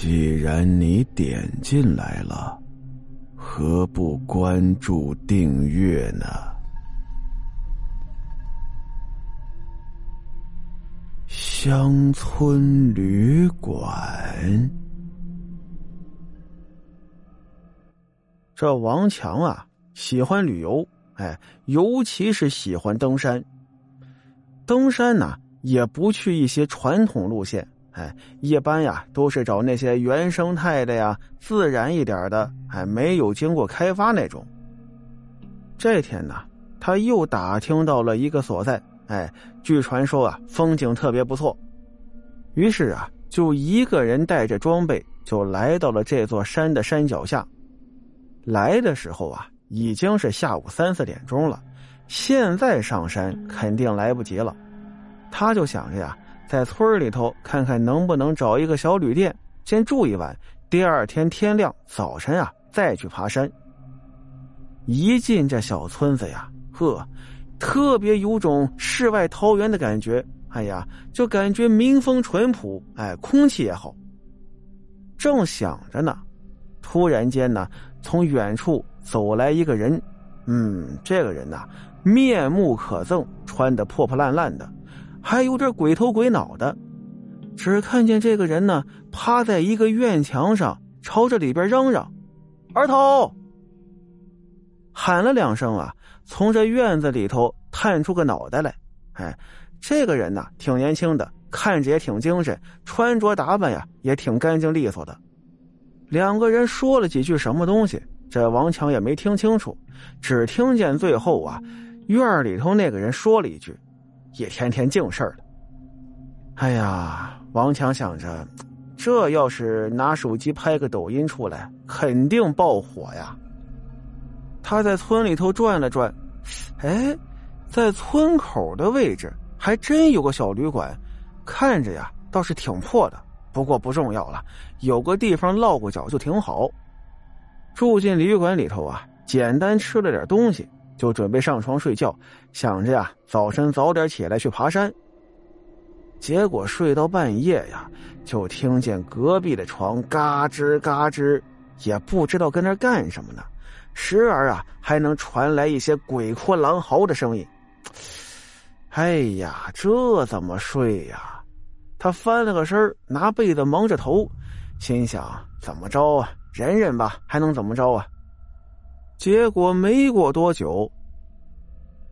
既然你点进来了，何不关注订阅呢？乡村旅馆。这王强啊，喜欢旅游，哎，尤其是喜欢登山。登山呢，也不去一些传统路线。哎，一般呀都是找那些原生态的呀，自然一点的，哎，没有经过开发那种。这天呢，他又打听到了一个所在，哎，据传说啊，风景特别不错。于是啊，就一个人带着装备，就来到了这座山的山脚下。来的时候啊，已经是下午三四点钟了，现在上山肯定来不及了。他就想着呀。在村里头看看能不能找一个小旅店先住一晚，第二天天亮早晨啊再去爬山。一进这小村子呀，呵，特别有种世外桃源的感觉。哎呀，就感觉民风淳朴，哎，空气也好。正想着呢，突然间呢，从远处走来一个人。嗯，这个人呐，面目可憎，穿的破破烂烂的。还有点鬼头鬼脑的，只看见这个人呢，趴在一个院墙上，朝着里边嚷嚷：“儿童！”喊了两声啊，从这院子里头探出个脑袋来。哎，这个人呢，挺年轻的，看着也挺精神，穿着打扮呀也挺干净利索的。两个人说了几句什么东西，这王强也没听清楚，只听见最后啊，院里头那个人说了一句。也天天净事儿了。哎呀，王强想着，这要是拿手机拍个抖音出来，肯定爆火呀。他在村里头转了转，哎，在村口的位置还真有个小旅馆，看着呀倒是挺破的，不过不重要了，有个地方落个脚就挺好。住进旅馆里头啊，简单吃了点东西。就准备上床睡觉，想着呀，早晨早点起来去爬山。结果睡到半夜呀，就听见隔壁的床嘎吱嘎吱，也不知道跟那干什么呢。时而啊，还能传来一些鬼哭狼嚎的声音。哎呀，这怎么睡呀？他翻了个身拿被子蒙着头，心想：怎么着啊？忍忍吧，还能怎么着啊？结果没过多久，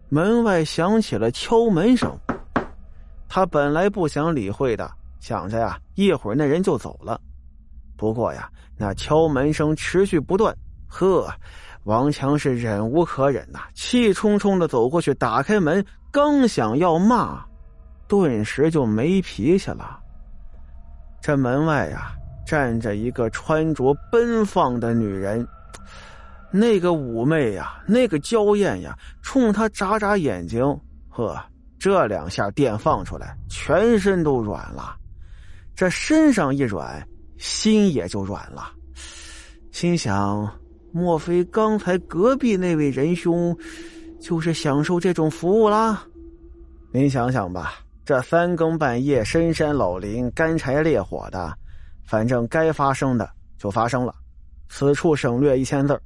门外响起了敲门声。他本来不想理会的，想着呀，一会儿那人就走了。不过呀，那敲门声持续不断。呵，王强是忍无可忍呐，气冲冲的走过去，打开门，刚想要骂，顿时就没脾气了。这门外呀，站着一个穿着奔放的女人。那个妩媚呀，那个娇艳呀，冲他眨眨眼睛，呵，这两下电放出来，全身都软了。这身上一软，心也就软了。心想：莫非刚才隔壁那位仁兄，就是享受这种服务啦？您想想吧，这三更半夜深山老林，干柴烈火的，反正该发生的就发生了。此处省略一千字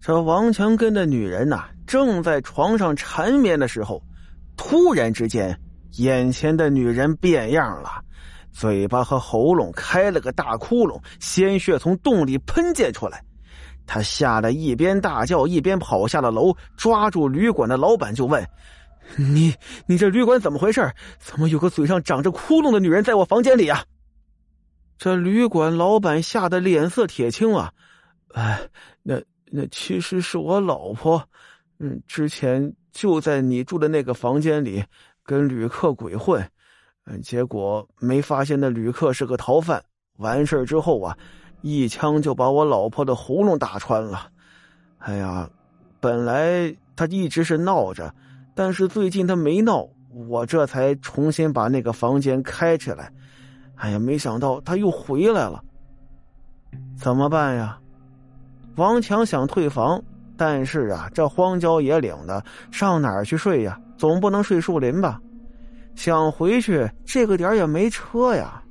这王强跟那女人呐，正在床上缠绵的时候，突然之间，眼前的女人变样了，嘴巴和喉咙开了个大窟窿，鲜血从洞里喷溅出来。他吓得一边大叫，一边跑下了楼，抓住旅馆的老板就问：“你你这旅馆怎么回事？怎么有个嘴上长着窟窿的女人在我房间里啊？”这旅馆老板吓得脸色铁青啊！哎，那。那其实是我老婆，嗯，之前就在你住的那个房间里跟旅客鬼混，嗯，结果没发现那旅客是个逃犯。完事之后啊，一枪就把我老婆的喉咙打穿了。哎呀，本来他一直是闹着，但是最近他没闹，我这才重新把那个房间开起来。哎呀，没想到他又回来了，怎么办呀？王强想退房，但是啊，这荒郊野岭的，上哪儿去睡呀？总不能睡树林吧？想回去，这个点也没车呀。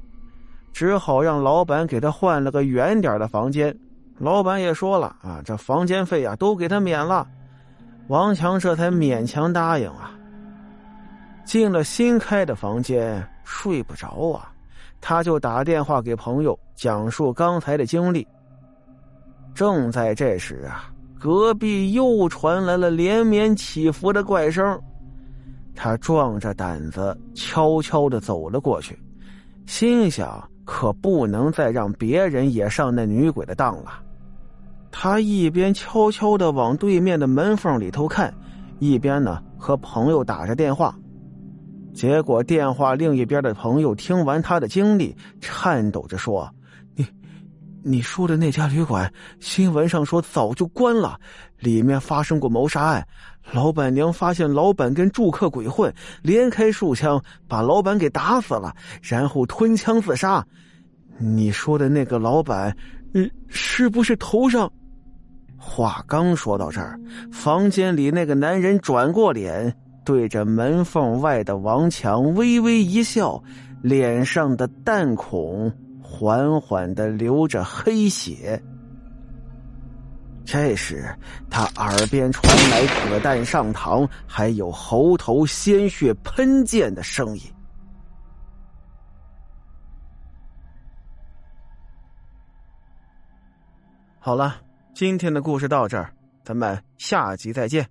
只好让老板给他换了个远点的房间。老板也说了啊，这房间费啊都给他免了。王强这才勉强答应啊。进了新开的房间，睡不着啊，他就打电话给朋友讲述刚才的经历。正在这时啊，隔壁又传来了连绵起伏的怪声。他壮着胆子悄悄的走了过去，心想：可不能再让别人也上那女鬼的当了。他一边悄悄的往对面的门缝里头看，一边呢和朋友打着电话。结果电话另一边的朋友听完他的经历，颤抖着说：“，你说的那家旅馆，新闻上说早就关了，里面发生过谋杀案，老板娘发现老板跟住客鬼混，连开数枪把老板给打死了，然后吞枪自杀。你说的那个老板，嗯，是不是头上？”话刚说到这儿，房间里那个男人转过脸，对着门缝外的王强微微一笑，脸上的弹孔缓缓的流着黑血。这时，他耳边传来子弹上膛，还有喉头鲜血喷溅的声音。好了。今天的故事到这儿，咱们下集再见。